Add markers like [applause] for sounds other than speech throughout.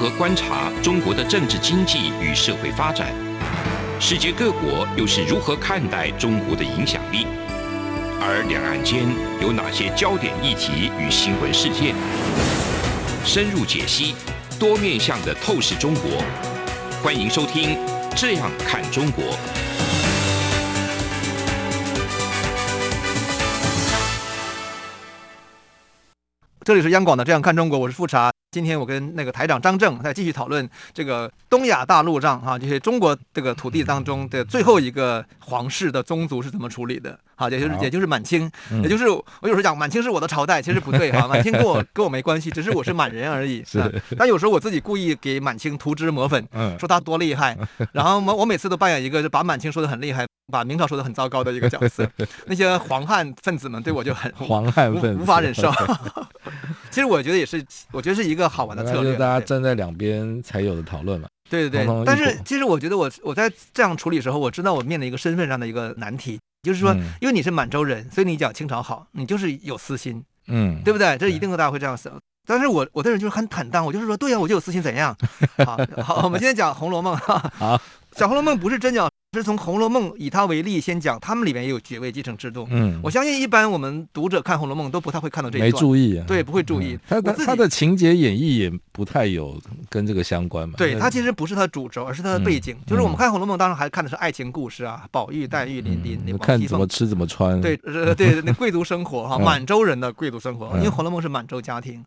何观察中国的政治经济与社会发展？世界各国又是如何看待中国的影响力？而两岸间有哪些焦点议题与新闻事件？深入解析，多面向的透视中国。欢迎收听《这样看中国》。这里是央广的《这样看中国》，我是富察。今天我跟那个台长张正再继续讨论这个东亚大陆上哈，就是中国这个土地当中的最后一个皇室的宗族是怎么处理的？好，也就是也就是满清，也就是我有时候讲满清是我的朝代，其实不对哈，满清跟我 [laughs] 跟我没关系，只是我是满人而已。是，但有时候我自己故意给满清涂脂抹粉，说他多厉害，[laughs] 然后我我每次都扮演一个就把满清说的很厉害，把明朝说的很糟糕的一个角色。[laughs] 那些黄汉分子们对我就很黄汉分子无法忍受。[laughs] 其实我觉得也是，我觉得是一个好玩的策略。就是大家站在两边才有的讨论嘛。对对对。但是其实我觉得我我在这样处理的时候，我知道我面临一个身份上的一个难题，就是说，因为你是满洲人，所以你讲清朝好，你就是有私心，嗯，对不对？这一定大家会这样想。但是我我这人就是很坦荡，我就是说，对呀，我就有私心，怎样？[laughs] 好，好，我们今天讲《红楼梦》哈。好，讲《红楼梦》不是真讲。是从《红楼梦》以它为例，先讲他们里面也有爵位继承制度。嗯，我相信一般我们读者看《红楼梦》都不太会看到这一段，没注意啊，对，不会注意。他他的情节演绎也不太有跟这个相关嘛。对，它其实不是它的主轴，而是它的背景。就是我们看《红楼梦》，当然还看的是爱情故事啊，宝玉、黛玉、林林。你看怎么吃怎么穿。[laughs] 对，对，那贵族生活哈，满洲人的贵族生活，因为《红楼梦》是满洲家庭。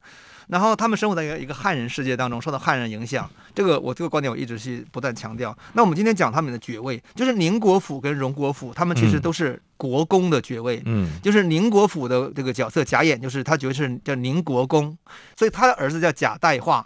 然后他们生活在一个一个汉人世界当中，受到汉人影响。这个我这个观点我一直是不断强调。那我们今天讲他们的爵位，就是宁国府跟荣国府，他们其实都是国公的爵位。嗯，就是宁国府的这个角色贾演，就是他爵位是叫宁国公，所以他的儿子叫贾代化。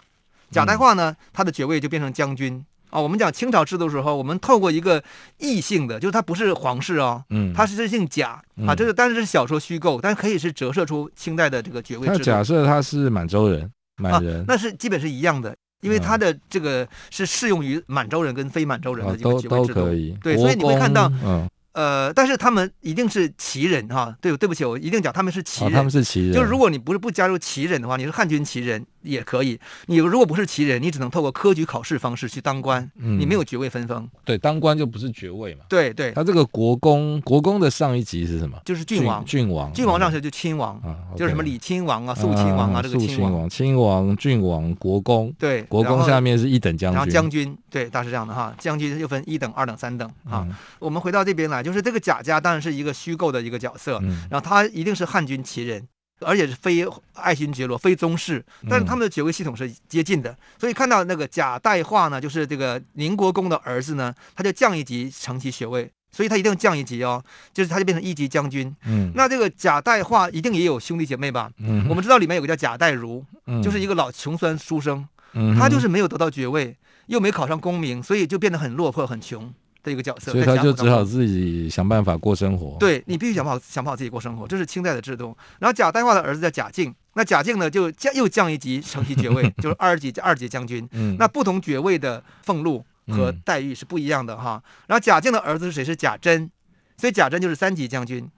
贾代化呢，他的爵位就变成将军。啊、哦，我们讲清朝制度的时候，我们透过一个异性的，就是他不是皇室哦，嗯，他是姓贾啊，这个但是是小说虚构，但是可以是折射出清代的这个爵位制度。那假设他是满洲人，满人，啊，那是基本是一样的，因为他的这个是适用于满洲人跟非满洲人的一个爵位制度，都可以。对，所以你会看到，嗯。呃，但是他们一定是旗人哈，对，对不起，我一定讲他们是旗人，他们是旗人。就是如果你不是不加入旗人的话，你是汉军旗人也可以。你如果不是旗人，你只能透过科举考试方式去当官，你没有爵位分封。对，当官就不是爵位嘛。对对。他这个国公，国公的上一级是什么？就是郡王。郡王。郡王上去就亲王，就是什么李亲王啊、肃亲王啊，这个亲王。亲王、郡王、国公。对。国公下面是一等将军。然后将军，对，大是这样的哈。将军又分一等、二等、三等啊。我们回到这边来，就是这个贾家。当然是一个虚构的一个角色，然后他一定是汉军旗人，而且是非爱新觉罗，非宗室，但是他们的爵位系统是接近的，所以看到那个贾代化呢，就是这个宁国公的儿子呢，他就降一级承其爵位，所以他一定降一级哦，就是他就变成一级将军。嗯，那这个贾代化一定也有兄弟姐妹吧？嗯，我们知道里面有个叫贾代儒，就是一个老穷酸书生，嗯他就是没有得到爵位，又没考上功名，所以就变得很落魄，很穷。的一个角色，所以他就只好自己想办法过生活。对，你必须想办法想办法自己过生活，这是清代的制度。然后贾代化的儿子叫贾敬，那贾敬呢就降又降一级承袭爵位，[laughs] 就是二级二级将军。嗯，那不同爵位的俸禄和待遇是不一样的哈。然后贾敬的儿子是谁？是贾珍，所以贾珍就是三级将军。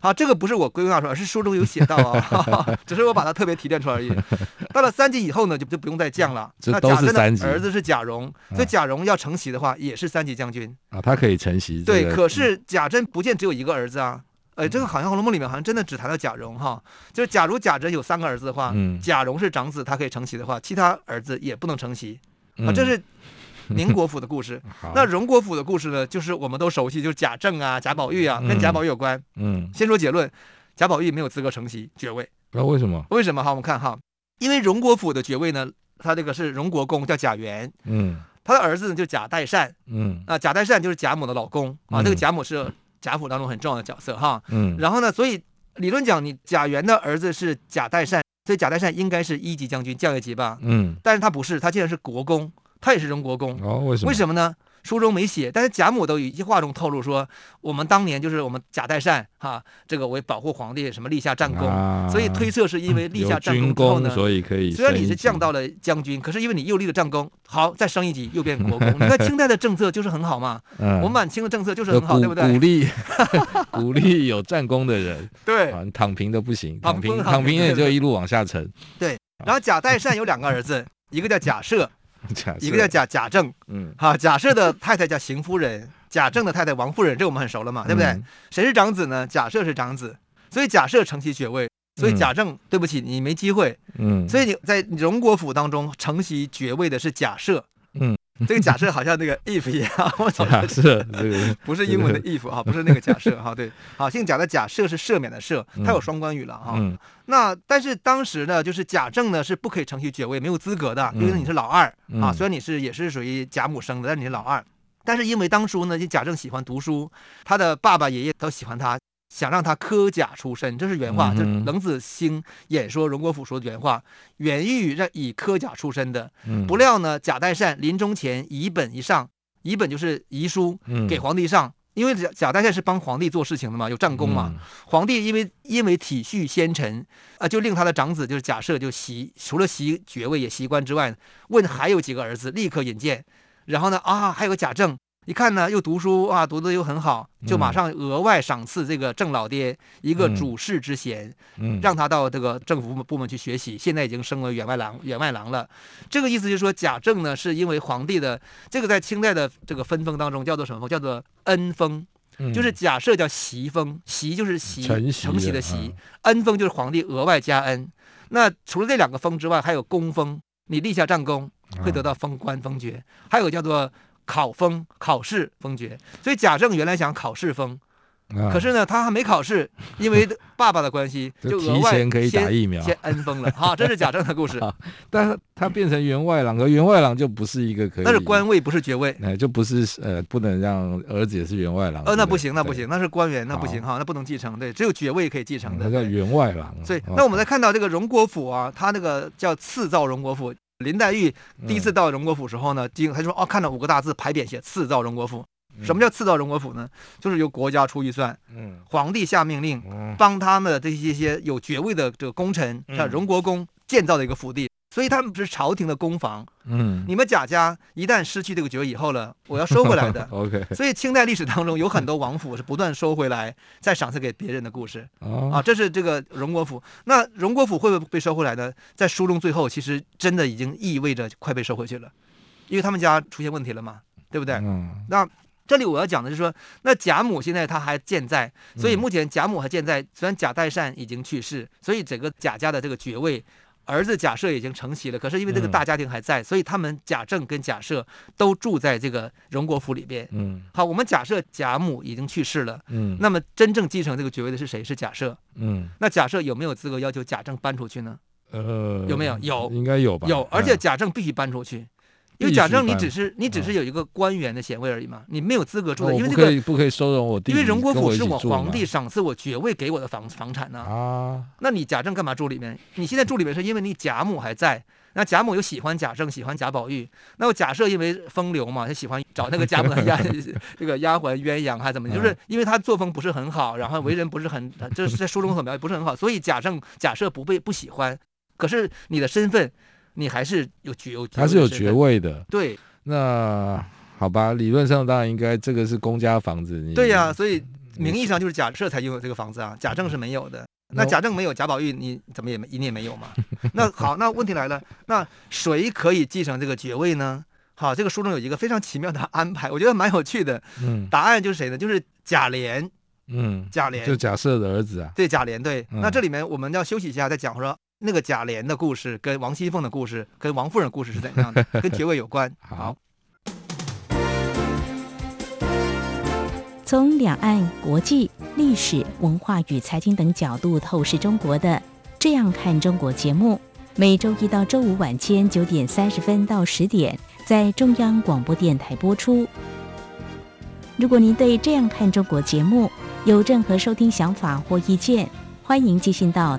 好，这个不是我归纳出来，是书中有写到啊，[laughs] 只是我把它特别提炼出来而已。到了三级以后呢，就就不用再降了。这都是三级。儿子是贾蓉，所以贾蓉要承袭的话，也是三级将军啊，他可以承袭。对，可是贾珍不见只有一个儿子啊，呃，这个好像《红楼梦》里面好像真的只谈到贾蓉哈，就是假如贾珍有三个儿子的话，贾蓉是长子，他可以承袭的话，其他儿子也不能承袭啊，这是。[laughs] 宁国府的故事，那荣国府的故事呢？就是我们都熟悉，就是贾政啊、贾宝玉啊，跟贾宝玉有关。嗯，先说结论，贾宝玉没有资格承袭爵位。那为什么？为什么？好，我们看哈，因为荣国府的爵位呢，他这个是荣国公，叫贾元。嗯，他的儿子呢就贾代善。嗯，啊，贾代善就是贾母的老公啊，这个贾母是贾府当中很重要的角色哈。嗯，然后呢，所以理论讲，你贾元的儿子是贾代善，所以贾代善应该是一级将军，降一级吧。嗯，但是他不是，他竟然是国公。他也是荣国公哦，为什么？为什么呢？书中没写，但是贾母都有一句话中透露说，我们当年就是我们贾代善哈，这个为保护皇帝，什么立下战功，啊、所以推测是因为立下战功之后呢，所以可以。虽然你是降到了将军，可是因为你又立了战功，好，再升一级又变国公。[laughs] 你看清代的政策就是很好嘛，嗯、我们满清的政策就是很好，对不对？鼓励 [laughs] 鼓励有战功的人，对，躺平的不行，躺平躺平也就一路往下沉。对，然后贾代善有两个儿子，[laughs] 一个叫贾赦。[laughs] 假一个叫贾贾政，嗯，哈，贾赦的太太叫邢夫人，贾政的太太王夫人，这个我们很熟了嘛，对不对？嗯谁是长子呢？贾赦是长子，所以贾赦承袭爵位，所以贾政，对不起，你没机会。嗯，所以你在荣国府当中承袭爵位的是贾赦，嗯，这个假设好像那个 if 一样，我操假设不是英文的 if 哈，不是那个假设哈，对，好，姓贾的贾赦是赦免的赦，它有双关语了哈。嗯那但是当时呢，就是贾政呢是不可以承袭爵位，没有资格的，因为你是老二嗯啊，虽然你是也是属于贾母生的，但是你是老二。但是因为当初呢，就贾政喜欢读书，他的爸爸爷爷都喜欢他，想让他科甲出身，这是原话，嗯就是冷子兴演说荣国府说的原话，原欲让以科甲出身的。嗯，不料呢，贾代善临终前遗本一上，遗本就是遗书嗯给皇帝上，因为贾贾代善是帮皇帝做事情的嘛，有战功嘛。嗯皇帝因为因为体恤先臣啊、就令他的长子就是贾赦就袭，除了袭爵位也袭官之外，问还有几个儿子，立刻引荐。然后呢啊，还有个贾政，一看呢又读书啊，读的又很好，就马上额外赏赐这个郑老爹一个主事之衔，嗯让他到这个政府部门去学习。现在已经升为员外郎，员外郎了。这个意思就是说，贾政呢是因为皇帝的这个在清代的这个分封当中叫做什么封？叫做恩封。嗯就是假设叫袭封，袭就是袭承袭的的袭嗯，恩封就是皇帝额外加恩。那除了这两个封之外，还有功封，你立下战功会得到封官封爵，还有叫做考封，考试封爵。所以贾政原来想考试封，啊可是呢他还没考试，因为爸爸的关系，[laughs] 就提前可以打疫苗先恩封了。好，这是贾政的故事，[laughs] 好但是他变成员外郎，可员外郎就不是一个可以，那是官位，不是爵位。哎，就不是呃，不能让儿子也是员外郎。呃，那不行，那不行，那是官员，那不行哈，那不能继承，对，只有爵位可以继承的。他叫员外郎。所以，哦那我们再看到这个荣国府啊，他那个叫赐造荣国府。林黛玉第一次到荣国府时候呢，经他就说哦，看到五个大字牌匾写“赐造荣国府”。什么叫赐造荣国府呢？就是由国家出预算，嗯皇帝下命令，嗯帮他们的这些些有爵位的这个功臣，嗯像荣国公建造的一个府地。所以他们是朝廷的公房。嗯，你们贾家一旦失去这个爵位以后了，我要收回来的。[laughs] OK 所以清代历史当中有很多王府是不断收回来，再赏赐给别人的故事。哦啊，这是这个荣国府。那荣国府会不会被收回来呢？在书中最后，其实真的已经意味着快被收回去了，因为他们家出现问题了嘛，对不对？嗯那这里我要讲的是说，那贾母现在她还健在，所以目前贾母还健在。虽然贾代善已经去世，所以整个贾家的这个爵位，儿子贾赦已经承袭了。可是因为这个大家庭还在，所以他们贾政跟贾赦都住在这个荣国府里边。嗯好，我们假设贾母已经去世了，嗯，那么真正继承这个爵位的是谁？是贾赦。嗯那贾赦有没有资格要求贾政搬出去呢？呃有没有有应该有吧？有，而且嗯贾政必须搬出去，因为贾政你只是你只是有一个官员的衔位而已嘛，你没有资格住的，因为这个不可以收容我弟弟，因为荣国府是我皇帝赏赐我爵位给我的房房产呢、啊，那你贾政干嘛住里面？你现在住里面是因为你贾母还在，那贾母又喜欢贾政，喜欢贾宝玉，那我假设因为风流嘛，他喜欢找那个贾母的丫 [laughs] 这个丫鬟鸳鸯还怎么，就是因为他作风不是很好，然后为人不是很，就是在书中所描写不是很好，所以贾政假设不被不喜欢。可是你的身份，你还是有爵有他是有爵爵位的。对那好吧，理论上当然应该这个是公家房子，你对呀、所以名义上就是假设才拥有这个房子啊，贾政是没有的。那贾政没有，贾宝玉你怎么也没你也没有嘛？[laughs] 那好，那问题来了，那谁可以继承这个爵位呢？好，这个书中有一个非常奇妙的安排，我觉得蛮有趣的。嗯答案就是谁呢？就是贾琏，嗯，贾琏就贾赦的儿子啊，对贾琏对。嗯那这里面我们要休息一下，再讲说那个贾琏的故事，跟王熙凤的故事，跟王夫人的故事是怎样的，[laughs] 跟爵位有关。好。从两岸、国际、历史文化与财经等角度透视中国的《这样看中国》节目，每周一到周五晚间九点三十分到十点在中央广播电台播出。如果您对《这样看中国》节目有任何收听想法或意见，欢迎寄信到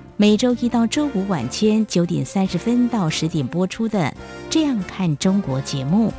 每周一到周五晚间九点三十分到十点播出的《这样看中国》节目。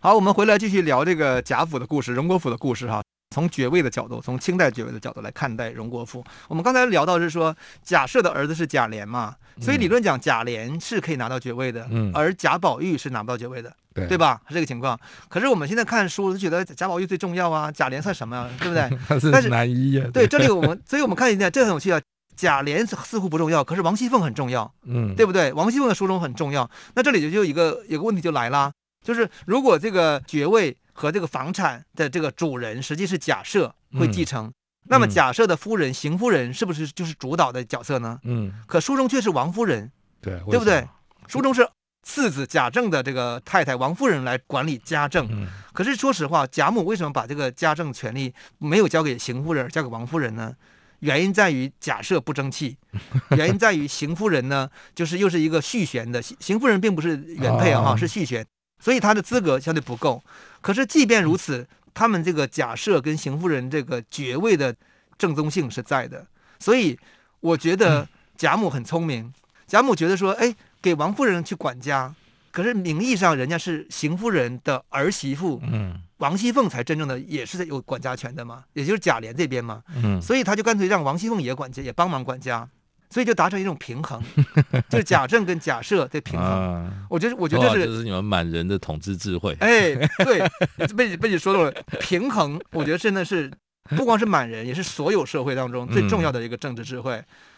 好，我们回来继续聊这个贾府的故事，荣国府的故事哈。从爵位的角度，从清代爵位的角度来看待荣国府。我们刚才聊到是说，贾赦的儿子是贾琏嘛，所以理论讲贾琏是可以拿到爵位的，嗯，而贾宝玉是拿不到爵位的，对对吧？是这个情况。可是我们现在看书就觉得贾宝玉最重要啊，贾琏算什么呀？对不对？[laughs] 他是男一呀。对，这里我们，所以我们看一下，这很有趣啊。贾琏似乎不重要，可是王熙凤很重要，嗯，对不对？王熙凤的书中很重要。那这里就就有一个有个问题就来了，就是如果这个爵位。和这个房产的这个主人实际是假设会继承，嗯、那么假设的夫人邢、嗯、夫人是不是就是主导的角色呢？嗯，可书中却是王夫人，对，对不对？书中是次子贾政的这个太太王夫人来管理家政，嗯、可是说实话，贾母为什么把这个家政权利没有交给邢夫人，交给王夫人呢？原因在于假设不争气，[laughs] 原因在于邢夫人呢，就是又是一个续弦的，邢夫人并不是原配啊，哦、是续弦。所以他的资格相对不够，可是即便如此，他们这个假设跟邢夫人这个爵位的正宗性是在的。所以我觉得贾母很聪明，贾母觉得说，哎，给王夫人去管家，可是名义上人家是邢夫人的儿媳妇，嗯，王熙凤才真正的也是有管家权的嘛，也就是贾琏这边嘛，嗯，所以他就干脆让王熙凤也管家，也帮忙管家。所以就达成一种平衡，[laughs] 就是假政跟假设的平衡。啊、我觉得，我觉得这是这是你们满人的统治智慧。哎，对，[laughs] 被你被你说到了平衡。我觉得真的是不光是满人，也是所有社会当中最重要的一个政治智慧。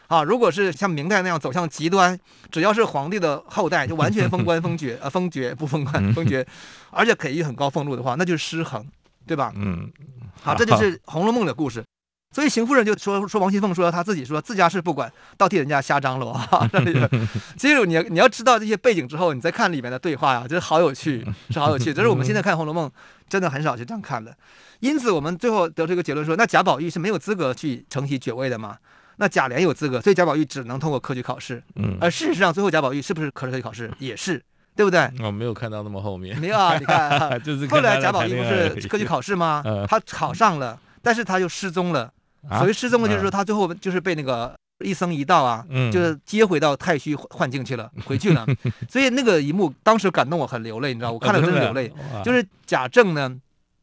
嗯、啊，如果是像明代那样走向极端，只要是皇帝的后代，就完全封官封爵，[laughs] 呃，封爵不封官封爵，而且给予很高俸禄的话，那就是失衡，对吧？嗯。好，这就是《红楼梦》的故事。所以邢夫人就说说王熙凤说她自己说自家事不管，倒替人家瞎张罗啊。[laughs] 这里，其实你你要知道这些背景之后，你再看里面的对话呀、啊，就是好有趣，是好有趣。这是我们现在看《红楼梦》真的很少去这样看的。因此，我们最后得出一个结论说，那贾宝玉是没有资格去承袭爵位的嘛？那贾琏有资格，所以贾宝玉只能通过科举考试。嗯。而事实上，最后贾宝玉是不是科举考试也是，对不对？我没有看到那么后面。没有啊，你看，[laughs] 就是后来贾宝玉不是科举考试吗？[laughs] 他考上了，但是他又失踪了。所谓失踪的就是说，他最后就是被那个一僧一道啊，嗯、就是接回到太虚幻境去了，[laughs] 回去了。所以那个一幕当时感动我，很流泪，你知道，我看了真的流泪。就是贾政呢，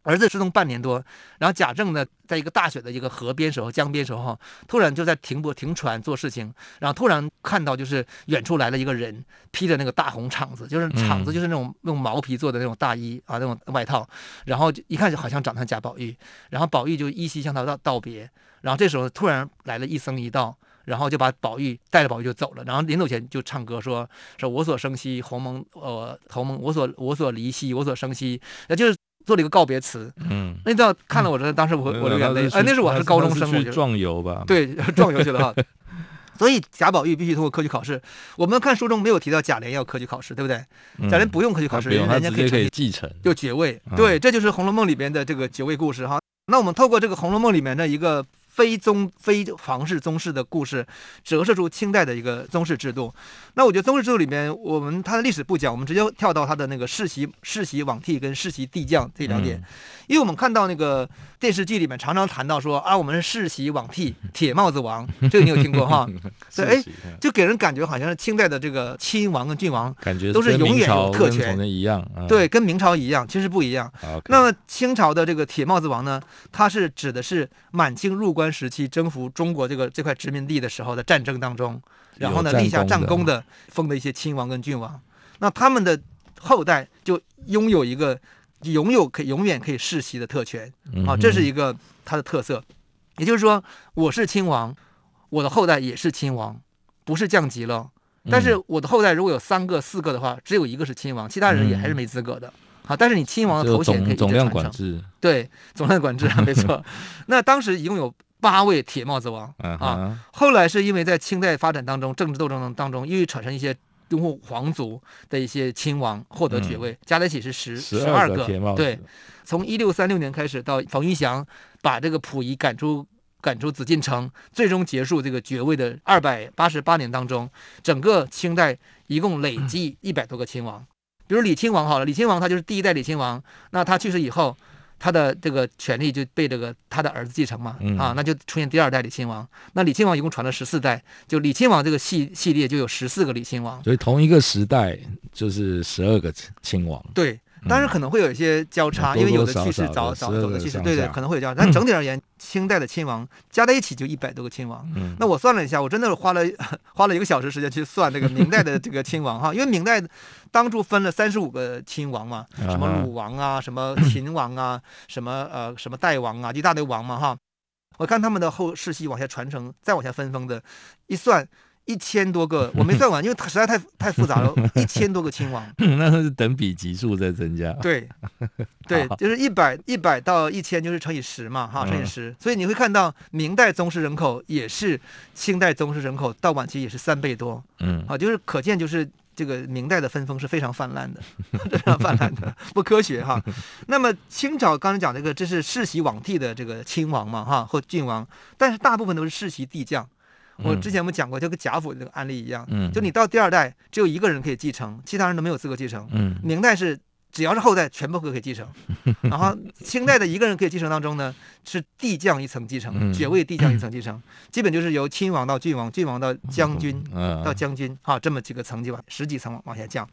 儿子失踪半年多，然后贾政呢，在一个大雪的一个河边时候，江边时候，突然就在停泊停船做事情，然后突然看到就是远处来了一个人，披着那个大红氅子，就是氅子就是那种用毛皮做的那种大衣啊，那种外套，然后一看就好像长得像贾宝玉，然后宝玉就依稀向他道道别。然后这时候突然来了一僧一道，然后就把宝玉带着宝玉就走了。然后临走前就唱歌说：“说我所生兮鸿蒙，呃，鸿蒙，我所我所离兮，我所生兮。”那就是做了一个告别词。嗯，那你知道看了我这，当时我我流眼泪。哎，那是我还是高中生，我觉得壮游吧。对，[laughs] 壮游去了哈。[laughs] 所以贾宝玉必须通过科举考试。我们看书中没有提到贾琏要科举考试，对不对？贾琏不用科举考试，人家可以继承就爵位。对，这就是《红楼梦》里边的这个爵位故事哈。那我们透过这个《红楼梦》里面的一个。非宗非皇室宗室的故事，折射出清代的一个宗室制度。那我觉得宗室制度里面，我们它的历史不讲，我们直接跳到它的那个世袭世袭罔替跟世袭帝将这两点，嗯、因为我们看到那个电视剧里面常常谈到说啊，我们是世袭罔替 [laughs] 铁帽子王，这个你有听过哈？[laughs] 所以哎，就给人感觉好像是清代的这个亲王跟郡王，感觉都是永远有特权。一样，嗯、对，跟明朝一样，其实不一样。Okay 那么清朝的这个铁帽子王呢，它是指的是满清入关时期征服中国这个这块殖民地的时候的战争当中，然后呢立下战功的封的一些亲王跟郡王，那他们的后代就拥有一个拥有可永远可以世袭的特权啊，这是一个它的特色。也就是说，我是亲王，我的后代也是亲王，不是降级了。但是我的后代如果有三个四个的话，只有一个是亲王，其他人也还是没资格的。好，但是你亲王的头衔可以总量管制，对，总量管制啊，没错。[laughs] 那当时一共有八位铁帽子王啊，后来是因为在清代发展当中，政治斗争当中，因为产生一些拥护皇族的一些亲王获得爵位，嗯、加在一起是十十二个。对，从一六三六年开始到冯玉祥把这个溥仪赶出赶出紫禁城，最终结束这个爵位的二百八十八年当中，整个清代一共累计一百多个亲王。嗯比如李亲王好了，李亲王他就是第一代李亲王，那他去世以后，他的这个权力就被这个他的儿子继承嘛，嗯、啊，那就出现第二代李亲王。那李亲王一共传了十四代，就李亲王这个系系列就有十四个李亲王。所以同一个时代就是十二个亲王。对，当然可能会有一些交叉，嗯、因为有的去世早早早走的去世，对对，可能会有交叉。嗯、但整体而言，清代的亲王加在一起就一百多个亲王。嗯，那我算了一下，我真的是花了花了一个小时时间去算这个明代的这个亲王哈，因为明代当初分了三十五个亲王嘛，什么鲁王啊，什么秦王啊，什么呃什么代王啊，一大堆王嘛哈。我看他们的后世系往下传承，再往下分封的，一算。一千多个，[laughs] 我没算完，因为它实在太太复杂了。[laughs] 一千多个亲王，[laughs] 那是等比级数在增加。对，对，就是一百一百到一千，就是乘以十嘛，哈，乘以十。所以你会看到明代宗室人口也是清代宗室人口到晚期也是三倍多。嗯，啊，就是可见就是这个明代的分封是非常泛滥的，非常泛滥的，不科学哈。那么清朝刚才讲这个，这是世袭罔替的这个亲王嘛，哈，或郡王，但是大部分都是世袭帝将。我之前我们讲过，就跟贾府这个案例一样，嗯，就你到第二代只有一个人可以继承，其他人都没有资格继承。嗯，明代是只要是后代全部都可以继承，[laughs] 然后清代的一个人可以继承当中呢，是帝将一层继承，爵位帝将一层 [laughs] 继承，基本就是由亲王到郡王，郡王到将军，到将军，哈，这么几个层级往十几层往往下降，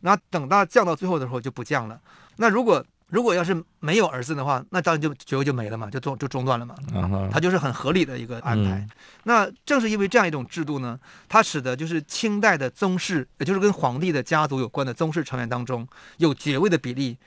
那等到降到最后的时候就不降了。那如果如果要是没有儿子的话，那当然就爵位就没了嘛，就中就中断了嘛。它就是很合理的一个安排。嗯、那正是因为这样一种制度呢，它使得就是清代的宗室，也就是跟皇帝的家族有关的宗室成员当中，有爵位的比例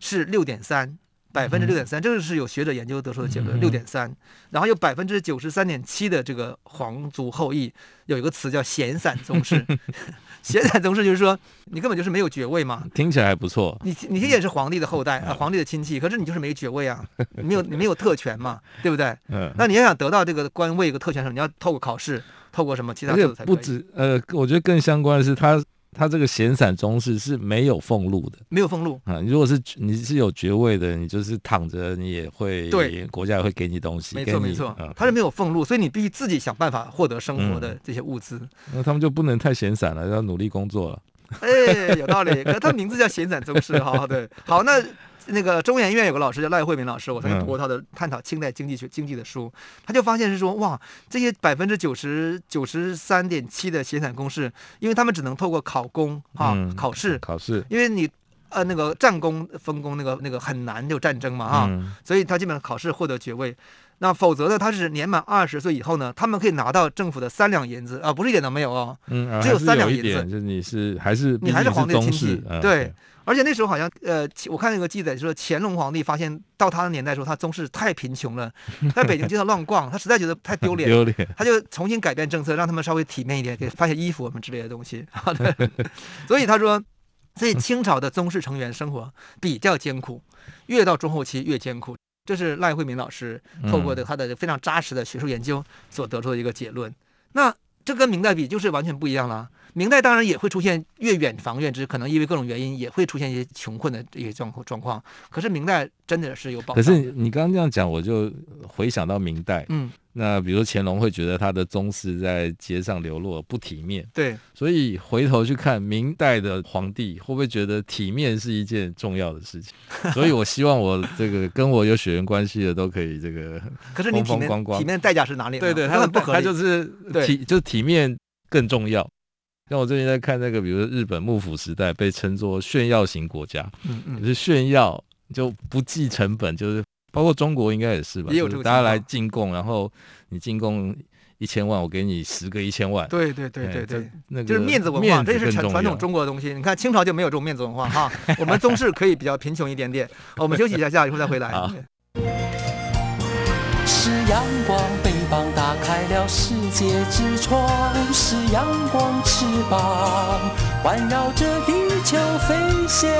是六点三，百分之六点三，这个是有学者研究得出的结论，六点三。然后有百分之九十三点七的这个皇族后裔，有一个词叫闲散宗室。[laughs] 闲散宗室就是说，你根本就是没有爵位嘛，听起来还不错。你你也是皇帝的后代啊，皇帝的亲戚，可是你就是没爵位啊，你没有你没有特权嘛，对不对？嗯。那你要想得到这个官位一个特权的时候，你要透过考试，透过什么其他的才不止呃，我觉得更相关的是他。他这个闲散宗室是没有俸禄的，没有俸禄啊。如果是你是有爵位的，你就是躺着，你也会对国家也会给你东西。没错没错，他是没有俸禄，所以你必须自己想办法获得生活的这些物资。嗯、那他们就不能太闲散了，要努力工作了。哎，有道理。可是他名字叫闲散宗室哈，对。好，那。那个中研院有个老师叫赖慧敏老师，我曾经读过他的探讨清代经济学经济的书，他就发现是说，哇，这些百分之九十九十三点七的闲散公室，因为他们只能透过考公哈、啊、考试考试，因为你呃那个战功分工那个那个很难，有战争嘛哈，所以他基本上考试获得爵位。那否则呢，他是年满二十岁以后呢，他们可以拿到政府的三两银子啊，不是一点都没有哦，嗯，只有三两银子，就你是还是你还是皇帝的亲戚，嗯、对。而且那时候好像，呃，我看那个记载说，乾隆皇帝发现到他的年代时候，他宗室太贫穷了，[laughs] 在北京街上乱逛，他实在觉得太丢脸，[laughs] 丢脸，他就重新改变政策，让他们稍微体面一点，给发些衣服什么之类的东西。[laughs] 所以他说，所以清朝的宗室成员生活比较艰苦，越到中后期越艰苦。这是赖慧敏老师透过的他的非常扎实的学术研究所得出的一个结论。那这跟明代比就是完全不一样了。明代当然也会出现越远防越之，可能因为各种原因也会出现一些穷困的一些状况状况。可是明代真的是有保障。可是你刚刚这样讲，我就回想到明代，嗯，那比如乾隆会觉得他的宗室在街上流落不体面，对，所以回头去看明代的皇帝会不会觉得体面是一件重要的事情？[laughs] 所以我希望我这个跟我有血缘关系的都可以这个。[laughs] 可是你体面体面的代价是哪里？对对，他很不合理，他就是体就体面更重要。像我最近在看那个，比如说日本幕府时代被称作炫耀型国家，嗯嗯，就是炫耀就不计成本，就是包括中国应该也是吧，也有这个大家来进贡，然后你进贡一千万，我给你十个一千万，对对对对对，那个就是面子文化，这是传传统中国的东西。你看清朝就没有这种面子文化哈，我们宗室可以比较贫穷一点点。我们休息一下，下一会儿再回来。是阳光，北方打开了世界之窗；是阳光，翅膀环绕着地球飞翔。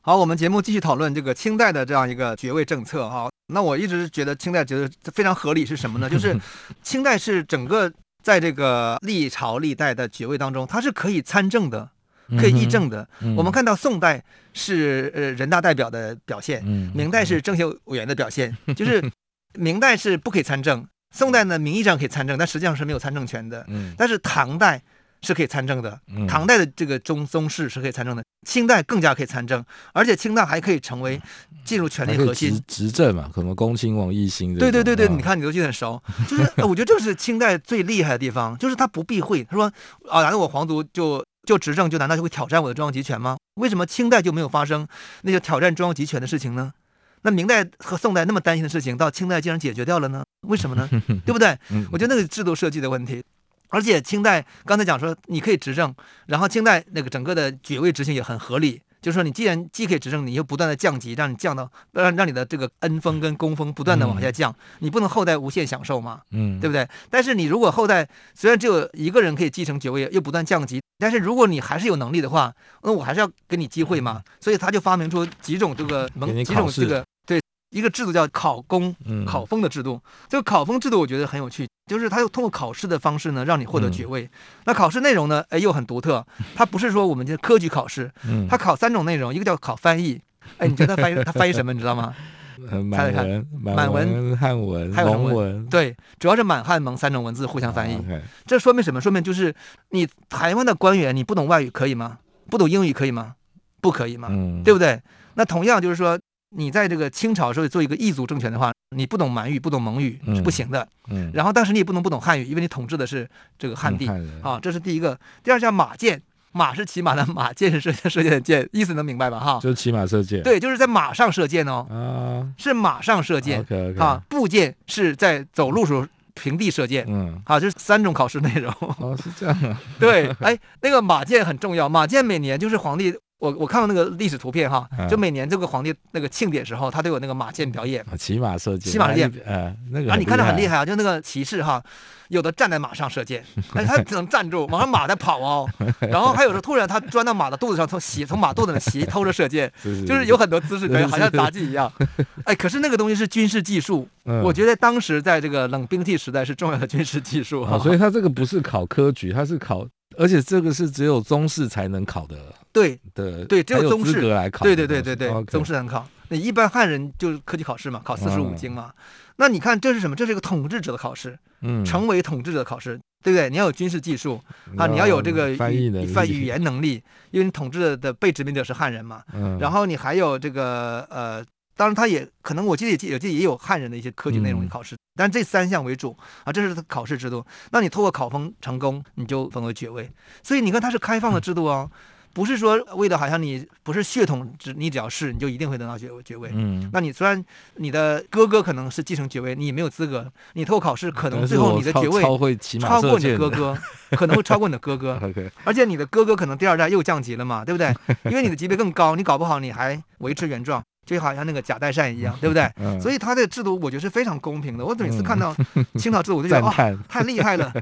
好，我们节目继续讨论这个清代的这样一个爵位政策哈。那我一直觉得清代觉得非常合理是什么呢？就是清代是整个。在这个历朝历代的爵位当中，他是可以参政的，可以议政的。嗯嗯、我们看到宋代是呃人大代表的表现，嗯、明代是政协委员的表现，[laughs] 就是明代是不可以参政，宋代呢名义上可以参政，但实际上是没有参政权的。嗯、但是唐代是可以参政的，嗯唐代的这个宗宗室是可以参政的，清代更加可以参政，而且清代还可以成为进入权力核心。执执政嘛，可能恭亲王奕欣。对对对对，啊你看你都记得很熟，就是我觉得这是清代最厉害的地方，就是他不避讳。他说啊，难道我皇族就就执政就难道就会挑战我的中央集权吗？为什么清代就没有发生那些挑战中央集权的事情呢？那明代和宋代那么担心的事情，到清代竟然解决掉了呢？为什么呢？[laughs] 对不对？嗯我觉得那个制度设计的问题。而且清代刚才讲说你可以执政，然后清代那个整个的爵位执行也很合理，就是说你既然既可以执政，你又不断的降级，让你降到让让你的这个恩封跟功封不断的往下降，你不能后代无限享受嘛，嗯，对不对？但是你如果后代虽然只有一个人可以继承爵位，又不断降级，但是如果你还是有能力的话，那我还是要给你机会嘛，所以他就发明出几种这个几种这个对一个制度叫考功嗯考封的制度。这个考封制度我觉得很有趣，就是它又通过考试的方式呢，让你获得爵位。那考试内容呢，哎又很独特，它不是说我们这科举考试，嗯，它考三种内容，一个叫考翻译。哎，你觉得它翻译它翻译什么？你知道吗？[laughs] 满文、满文文、汉文、还有文，对，主要是满汉蒙三种文字互相翻译。这说明什么？说明就是你台湾的官员，你不懂外语可以吗？不懂英语可以吗？不可以吗？嗯，对不对？那同样就是说，你在这个清朝时候做一个异族政权的话，你不懂满语、不懂蒙语是不行的。嗯，然后，但是你也不能不懂汉语，因为你统治的是这个汉地。嗯啊，这是第一个。第二叫马箭，马是骑马的马，箭是射射箭的箭，意思能明白吧？哈，就是骑马射箭，对，就是在马上射箭哦，啊是马上射箭。，OK OK，啊，步箭是在走路时候平地射箭。嗯，好，这是三种考试内容。哦，是这样啊，对，哎，那个马箭很重要，马箭每年就是皇帝，我我看过那个历史图片哈，嗯。就每年这个皇帝那个庆典时候，他都有那个马箭表演。啊骑马射箭，骑马射箭。哎，呃，那个啊，你看着很厉害，啊，就那个骑士哈，有的站在马上射箭，但是，他只能站住，往上马在跑哦，[laughs] 然后还有时候突然他钻到马的肚子上，从斜从马肚子上斜偷着射箭，[laughs] 就是有很多姿势可以，好像杂技一样。哎，可是那个东西是军事技术，嗯。我觉得当时在这个冷兵器时代是重要的军事技术哈。啊，所以他这个不是考科举，他是考，而且这个是只有宗室才能考的对的，对，只有才宗室来考对对对对对宗室能考。那一般汉人就是科举考试嘛，考四书五嗯经嘛。那你看这是什么？这是一个统治者的考试，嗯，成为统治者的考试，对不对？你要有军事技术啊，你要有这个翻译能力语翻语言能力，因为你统治的被殖民者是汉人嘛。嗯，然后你还有这个呃，当然他也可能我记得也记有记得也有汉人的一些科举内容考试，但这三项为主啊，这是他考试制度。那你透过考封成功，你就封为爵位。所以你看它是开放的制度哦，不是说为了好像你不是血统，只你只要是你就一定会得到爵爵位。嗯，那你虽然你的哥哥可能是继承爵位，你也没有资格，你透过考试可能最后你的爵位超过你的哥哥，可能会超过你的哥哥。[laughs] 而且你的哥哥可能第二代又降级了嘛，对不对？因为你的级别更高，你搞不好你还维持原状，就好像那个贾代善一样，对不对？[laughs] 嗯，所以他的制度我觉得是非常公平的。我每次看到 [laughs] 清朝制度，我就觉得哇，[laughs] 叹。太厉害了，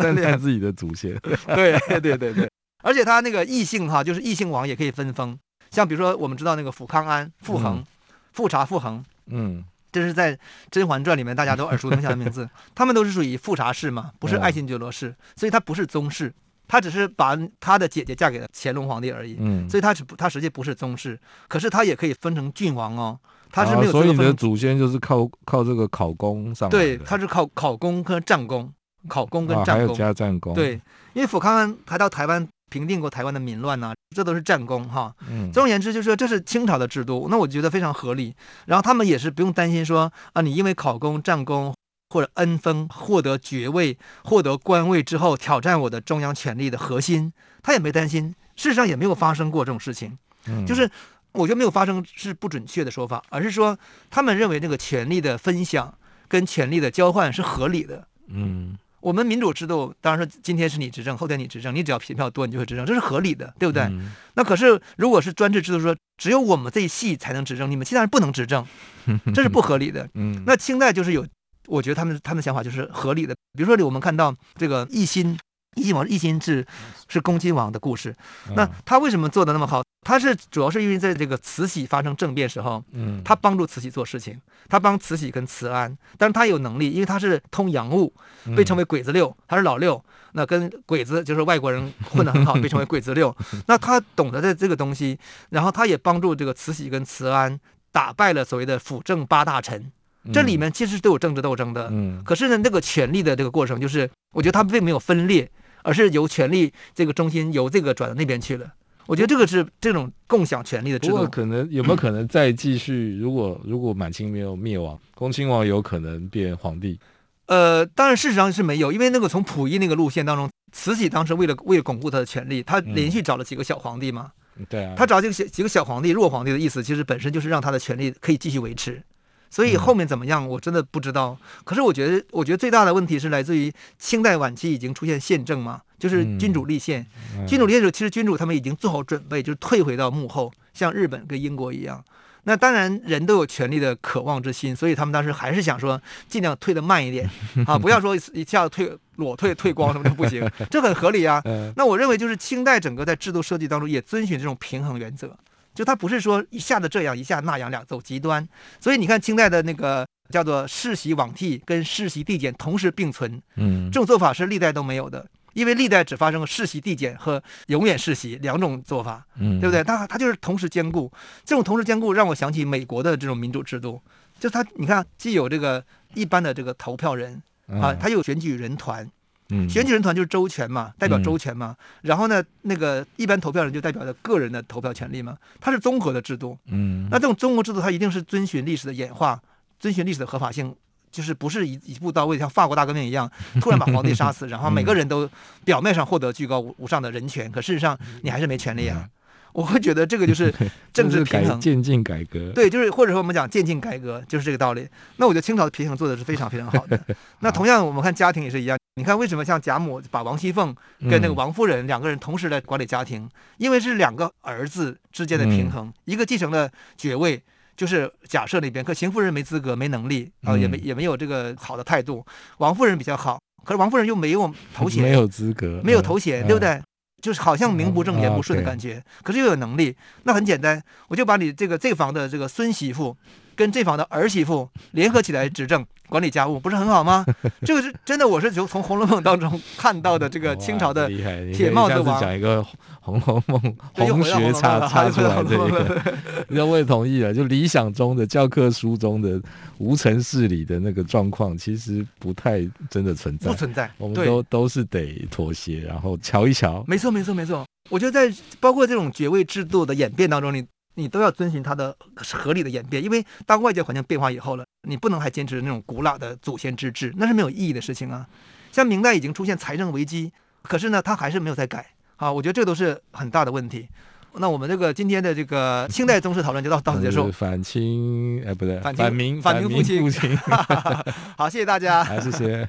赞太厉自己的祖先，对对对对，而且他那个异姓哈，就是异姓王也可以分封，像比如说我们知道那个福康安、傅恒嗯、富察、傅恒。嗯。这是在《甄嬛传》里面大家都耳熟能详的名字，他们都是属于富察氏嘛，不是嗯。爱新觉罗氏，所以他不是宗室，他只是把他的姐姐嫁给了乾隆皇帝而已，嗯，所以他是不他实际不是宗室，可是他也可以分成郡王哦，他是没有啊所以你的祖先就是靠靠这个考功上对，他是靠考功跟战功，考功跟啊还有战功，加战功，对，因为福康安还到台湾平定过台湾的民乱呐、这都是战功哈。嗯，总而言之，就是说这是清朝的制度，那我觉得非常合理。然后他们也是不用担心说啊，你因为考功、战功或者恩封获得爵位、获得官位之后挑战我的中央权力的核心，他也没担心。事实上也没有发生过这种事情，嗯就是我觉得没有发生是不准确的说法，而是说他们认为这个权力的分享跟权力的交换是合理的。嗯我们民主制度当然说今天是你执政，后天你执政，你只要票票多，你就会执政，这是合理的，对不对？嗯那可是，如果是专制制度说，只有我们这一系才能执政，你们其他人不能执政，[laughs] 这是不合理的。嗯，那清代就是有，我觉得他们他们的想法就是合理的。比如说，我们看到这个奕欣，奕欣王奕欣是是恭亲王的故事，那嗯他为什么做的那么好？他是主要是因为在这个慈禧发生政变时候，嗯他帮助慈禧做事情，他帮慈禧跟慈安，但是他有能力，因为他是通洋务，被称为鬼子六，他是老六，那跟鬼子就是外国人混得很好，[laughs] 被称为鬼子六。那他懂得的这个东西，然后他也帮助这个慈禧跟慈安打败了所谓的辅政八大臣，这里面其实都有政治斗争的。嗯可是呢，那个权力的这个过程，就是我觉得他并没有分裂，而是由权力这个中心由这个转到那边去了。我觉得这个是这种共享权力的制度。不过可能有没有可能再继续？如果如果满清没有灭亡，恭亲王有可能变皇帝？呃，当然事实上是没有，因为那个从溥仪那个路线当中，慈禧当时为了为了巩固他的权力，他连续找了几个小皇帝嘛。嗯、对啊。他找几个小几个小皇帝，弱皇帝的意思，其实本身就是让他的权力可以继续维持。所以后面怎么样，我真的不知道。可是我觉得，我觉得最大的问题是来自于清代晚期已经出现宪政嘛，就是君主立宪。君主立宪的时候，其实君主他们已经做好准备，就是退回到幕后，像日本跟英国一样。那当然，人都有权力的渴望之心，所以他们当时还是想说，尽量退得慢一点 [laughs] 啊，不要说一下子退裸退退光什么的不行，这很合理啊。[laughs] 那我认为就是清代整个在制度设计当中也遵循这种平衡原则。就他不是说一下子这样一下那样两走极端，所以你看清代的那个叫做世袭罔替跟世袭递减同时并存，嗯，这种做法是历代都没有的，因为历代只发生了世袭递减和永远世袭两种做法，嗯，对不对？他他就是同时兼顾，这种同时兼顾让我想起美国的这种民主制度，就他你看既有这个一般的这个投票人啊，他有选举人团。嗯，选举人团就是周全嘛，代表周全嘛。嗯、然后呢，那个一般投票人就代表着个人的投票权利嘛。它是综合的制度。嗯，那这种综合制度，它一定是遵循历史的演化，遵循历史的合法性，就是不是一一步到位，像法国大革命一样，[laughs] 突然把皇帝杀死，然后每个人都表面上获得居高无上的人权，可事实上你还是没权利啊。我会觉得这个就是 [laughs] 政治平衡，渐进改革。对，就是或者说我们讲渐进改革，就是这个道理。那我觉得清朝的平衡做的是非常非常好的。[laughs] 那同样我们看家庭也是一样。你看为什么像贾母把王熙凤跟那个王夫人两个人同时来管理家庭？因为是两个儿子之间的平衡，一个继承了爵位，就是贾赦那边，可邢夫人没资格、没能力啊，也没也没有这个好的态度。王夫人比较好，可是王夫人又没有头 [laughs] 衔，没有资格，没有头衔，对不对？就是好像名不正言不顺的感觉，可是又有能力，那很简单，我就把你这个这房的这个孙媳妇跟这房的儿媳妇联合起来执政管理家务，不是很好吗？[laughs] 这个是真的，我是从从《红楼梦》当中看到的这个清朝的 [laughs] 铁帽子王。讲一个《红楼梦》红学插插出来这个，要我也同意了。就理想中的教科书中的无尘室里的那个状况，其实不太真的存在，不存在。我们都都是得妥协，然后瞧一瞧。没错，没错，没错。我觉得在包括这种爵位制度的演变当中，你。你都要遵循它的合理的演变，因为当外界环境变化以后了，你不能还坚持那种古老的祖先之治，那是没有意义的事情啊。像明代已经出现财政危机，可是呢，它还是没有在改啊。我觉得这都是很大的问题。那我们这个今天的这个清代宗室讨论就到到此结束。反清哎，不对，反反明反明复清。清 [laughs] 好，谢谢大家。[laughs] 好，谢谢。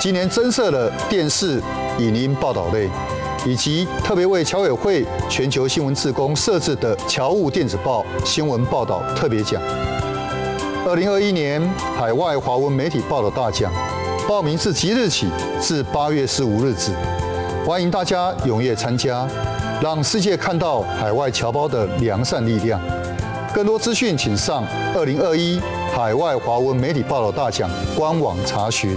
今年增设了电视、影音报道类，以及特别为侨委会全球新闻志工设置的侨务电子报新闻报道特别奖。二零二一年海外华文媒体报道大奖，报名自即日起至八月十五日止，欢迎大家踊跃参加，让世界看到海外侨胞的良善力量。更多资讯请上二零二一海外华文媒体报道大奖官网查询。